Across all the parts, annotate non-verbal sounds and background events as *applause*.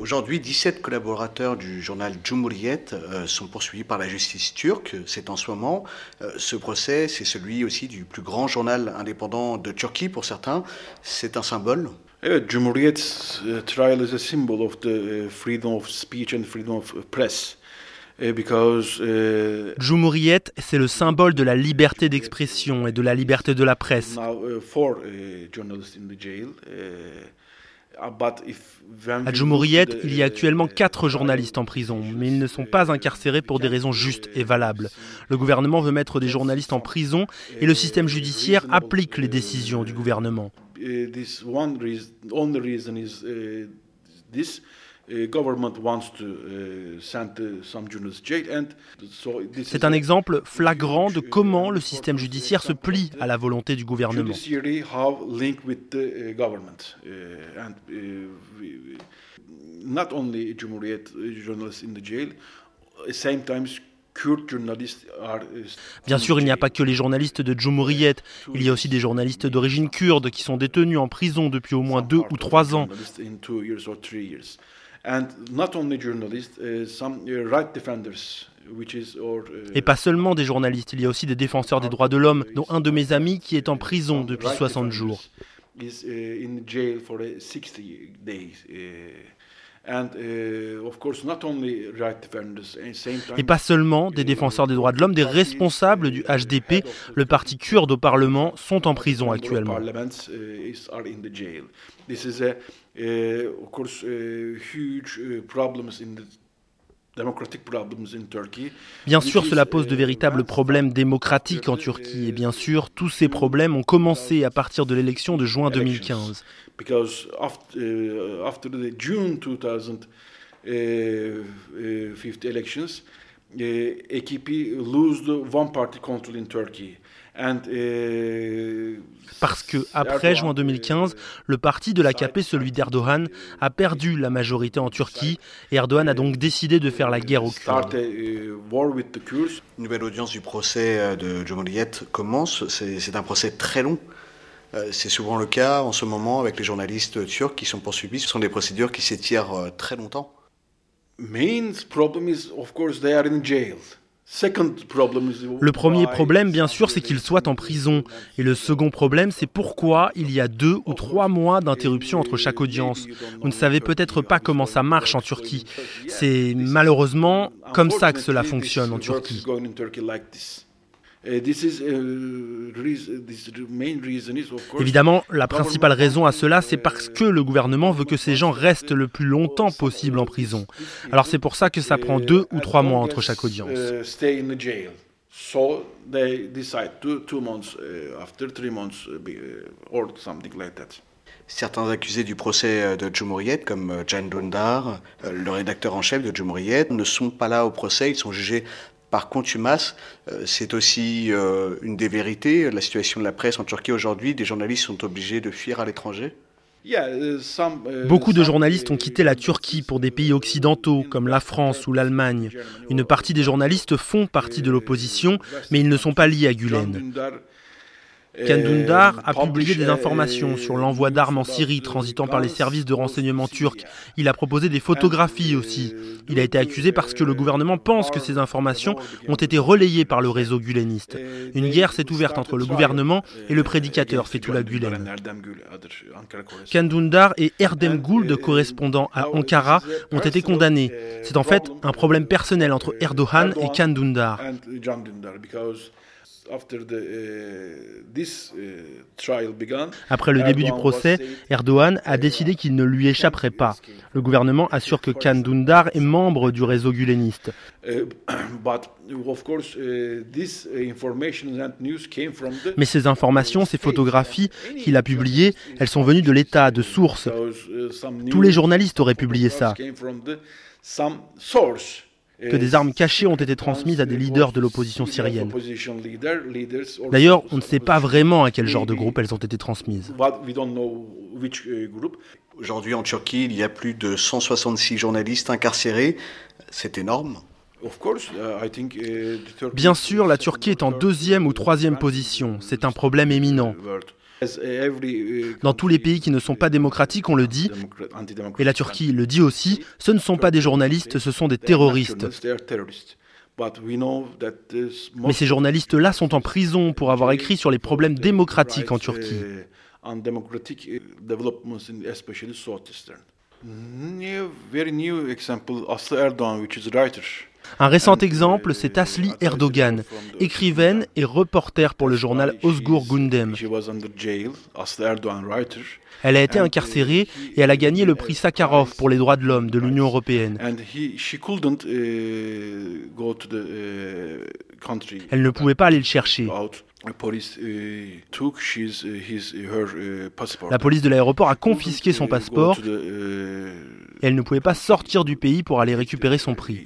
Aujourd'hui, 17 collaborateurs du journal Cumhuriyet euh, sont poursuivis par la justice turque. C'est en ce moment. Euh, ce procès, c'est celui aussi du plus grand journal indépendant de Turquie pour certains. C'est un symbole. Evet, Cumhuriyet uh, trial is a symbol of the uh, freedom of speech and freedom of press. Uh, because Cumhuriyet, c'est le symbole de la liberté d'expression et de la liberté de la presse. now uh, four uh, journalists in the jail. À the, il y a actuellement quatre journalistes en prison, mais ils ne sont pas incarcérés pour des raisons justes et valables. Le gouvernement veut mettre des journalistes en prison et le système judiciaire applique les décisions du gouvernement. This one reason, only reason is this. Government wants to send some journalists jail and so this C'est un exemple flagrant de comment le système judiciaire se plie à la volonté du gouvernement. Uh, Bien sûr, il n'y a pas que les journalistes de Cumhuriyet, il y a aussi des journalistes d'origine kurde qui sont détenus en prison depuis au moins deux ou trois ans. Uh, uh, uh, Et pas seulement des journalistes, il y a aussi des défenseurs des droits de l'homme, dont un de mes amis qui est en prison depuis 60 jours. Is in jail for 60 days. And of course, not only right defenders, at the same time. Et pas seulement des défenseurs des droits de l'homme, des responsables du HDP, le parti kurde au Parlement, sont en prison actuellement. Bien sûr, cela pose de véritables problèmes démocratiques en Turquie, et bien sûr, tous ces problèmes ont commencé à partir de l'élection de juin 2015. Because after, uh, after the June 2050 elections, uh, AKP lose the one party control in Turkey. And, uh, Parce que, après juin 2015, le parti de l'AKP, celui d'Erdogan, a perdu la majorité en Turquie, et Erdogan a donc décidé de faire la guerre aux Kurdes. a war with the Kurds. Une nouvelle audience du procès euh, de Cumhuriyet commence. C'est un procès très long. Euh, C'est souvent le cas en ce moment avec les journalistes turcs qui sont poursuivis. Ce sont des procédures qui s'étirent euh, très longtemps. Main problem is, of course, they are in jail. Le premier problème, bien sûr, c'est some qu'ils soient en prison. Et le second problème, c'est pourquoi il y a deux ou trois mois d'interruption entre chaque audience. Vous ne savez peut-être pas comment ça marche en Turquie. C'est malheureusement comme ça que cela fonctionne en Turquie. Évidemment, la principale raison à cela, c'est parce que le gouvernement veut que ces gens restent le plus longtemps possible en prison. Alors c'est pour ça que ça prend deux ou trois mois entre chaque audience. So they decide two, two months after, three months be- or something like that. Certains accusés du procès euh, de Cumhuriyet, comme euh, Can Dündar, euh, le rédacteur en chef de Cumhuriyet, ne sont pas là au procès. Ils sont jugés par contumace. Euh, C'est aussi euh, une des vérités. La situation de la presse en Turquie aujourd'hui, des journalistes sont obligés de fuir à l'étranger. Yeah, uh, some, uh, Beaucoup de journalistes ont quitté la Turquie pour des pays occidentaux comme la France ou l'Allemagne. Une partie des journalistes font partie de l'opposition, mais ils ne sont pas liés à Gulen. Can Dündar a publié des informations sur l'envoi d'armes en Syrie transitant par les services de renseignement turcs. Il a proposé des photographies aussi. Il a été accusé parce que le gouvernement pense que ces informations ont été relayées par le réseau guleniste. Une guerre s'est ouverte entre le gouvernement et le prédicateur Fethullah Gulen. Can Dündar et Erdem Gould, correspondants à Ankara, ont été condamnés. C'est en fait un problème personnel entre Erdogan et Can Dündar. Après le début du procès, Erdogan a décidé qu'il ne lui échapperait pas. Le gouvernement assure que Can Dündar est membre du réseau guleniste. *clears throat* Mais ces informations, ces photographies qu'il a publiées, elles sont venues de l'État, de sources. Tous les journalistes auraient publié ça. Que des armes cachées ont été transmises à des leaders de l'opposition syrienne. D'ailleurs, on ne sait pas vraiment à quel genre de groupe elles ont été transmises. Aujourd'hui en Turquie, il y a plus de 166 journalistes incarcérés. C'est énorme. Bien sûr, la Turquie est en deuxième ou troisième position. C'est un problème éminent. Dans tous les pays qui ne sont pas démocratiques, on le dit, et la Turquie le dit aussi, ce ne sont pas des journalistes, ce sont des terroristes. Mais ces journalistes-là sont en prison pour avoir écrit sur les problèmes démocratiques en Turquie. Un récent exemple, c'est Asli Erdogan, écrivaine et reporter pour le journal Özgür Gündem. Elle a été incarcérée et elle a gagné le prix Sakharov pour les droits de l'homme de l'Union européenne. Elle ne pouvait pas aller le chercher. La police de l'aéroport a confisqué son passeport et elle ne pouvait pas sortir du pays pour aller récupérer son prix.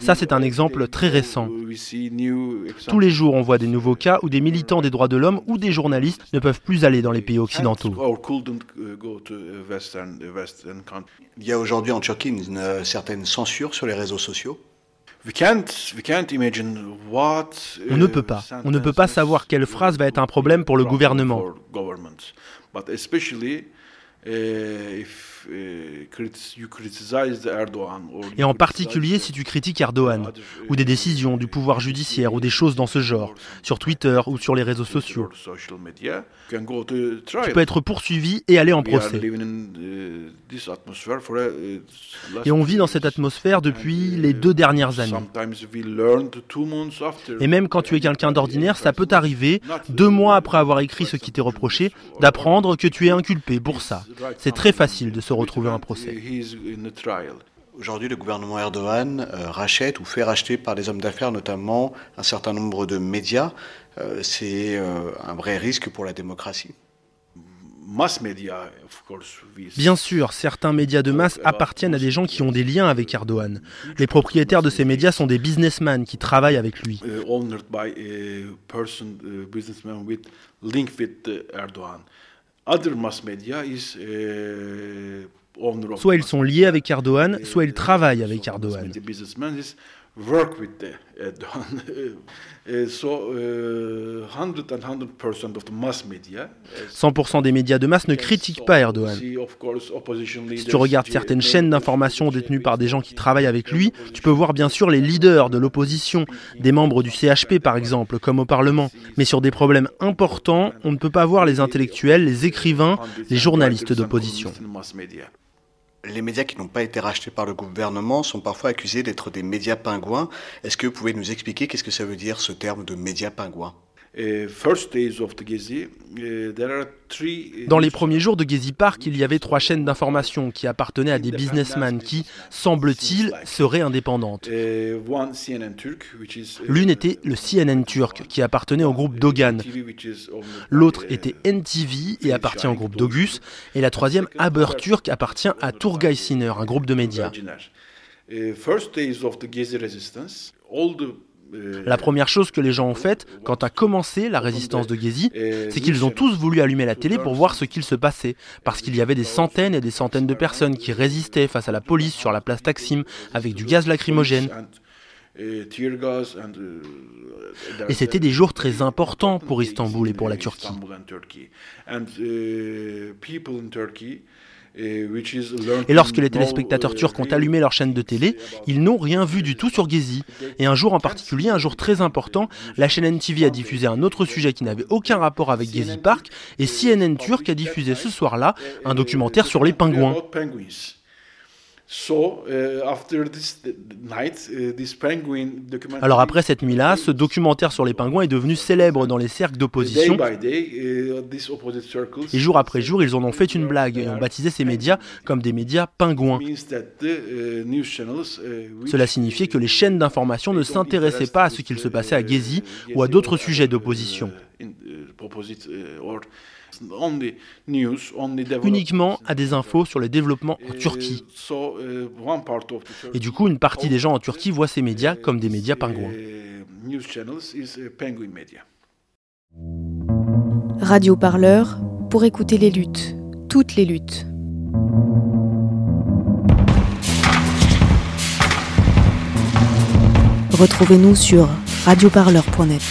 Ça, c'est un exemple très récent. Tous les jours, on voit des nouveaux cas où des militants des droits de l'homme ou des journalistes ne peuvent plus aller dans les pays occidentaux. Il y a aujourd'hui en Turquie une certaine censure sur les réseaux sociaux. On ne peut pas. On ne peut pas savoir quelle phrase va être un problème pour le gouvernement. Et en particulier si tu critiques Erdogan, ou des décisions du pouvoir judiciaire, ou des choses dans ce genre, sur Twitter ou sur les réseaux sociaux. Tu peux être poursuivi et aller en procès. Et on vit dans cette atmosphère depuis les deux dernières années. Et même quand tu es quelqu'un d'ordinaire, ça peut t'arriver, deux mois après avoir écrit ce qui t'est reproché, d'apprendre que tu es inculpé pour ça. C'est très facile de se retrouver un procès. Aujourd'hui, le gouvernement Erdogan euh, rachète ou fait racheter par les hommes d'affaires notamment un certain nombre de médias. Euh, c'est euh, un vrai risque pour la démocratie. Bien sûr, certains médias de masse appartiennent à des gens qui ont des liens avec Erdogan. Les propriétaires de ces médias sont des businessmen qui travaillent avec lui. Soit ils sont liés avec Erdogan, soit ils travaillent avec Erdogan. 100% *laughs* des médias de masse ne critiquent pas Erdogan. Si tu regardes certaines chaînes d'information détenues par des gens qui travaillent avec lui, tu peux voir bien sûr les leaders de l'opposition, des membres du CHP par exemple, comme au Parlement. Mais sur des problèmes importants, on ne peut pas voir les intellectuels, les écrivains, les journalistes d'opposition. Les médias qui n'ont pas été rachetés par le gouvernement sont parfois accusés d'être des médias pingouins. Est-ce que vous pouvez nous expliquer qu'est-ce que ça veut dire ce terme de médias pingouins? Dans les premiers jours de Gezi Park, il y avait trois chaînes d'information qui appartenaient à des businessmen qui, semble-t-il, seraient indépendantes. L'une était le CNN turc qui appartenait au groupe Dogan. L'autre était NTV et appartient au groupe Dogus. Et la troisième, Haber Turk, appartient à Turgay Sinner, un groupe de médias. La première chose que les gens ont faite quand a commencé la résistance de Gezi, c'est qu'ils ont tous voulu allumer la télé pour voir ce qu'il se passait, parce qu'il y avait des centaines et des centaines de personnes qui résistaient face à la police sur la place Taksim avec du gaz lacrymogène. Et c'était des jours très importants pour Istanbul et pour la Turquie. Et lorsque les téléspectateurs turcs ont allumé leur chaîne de télé, ils n'ont rien vu du tout sur Gezi. Et un jour en particulier, un jour très important, la chaîne NTV a diffusé un autre sujet qui n'avait aucun rapport avec Gezi Park, et CNN Turc a diffusé ce soir-là un documentaire sur les pingouins. Alors après cette nuit-là, ce documentaire sur les pingouins est devenu célèbre dans les cercles d'opposition. Uh, et jour après jour, ils en ont fait une blague et ont baptisé ces médias comme des médias pingouins. Uh, uh, Cela signifiait que les chaînes d'information ne s'intéressaient pas à ce qu'il se passait à Gezi ou à d'autres sujets d'opposition. Opposite or only news, only uniquement à des infos sur les développements en Turquie. Et du coup, une partie des gens en Turquie voient ces médias comme des médias pingouins. Radio Parleur pour écouter les luttes, toutes les luttes. Retrouvez-nous sur radioparleur.net.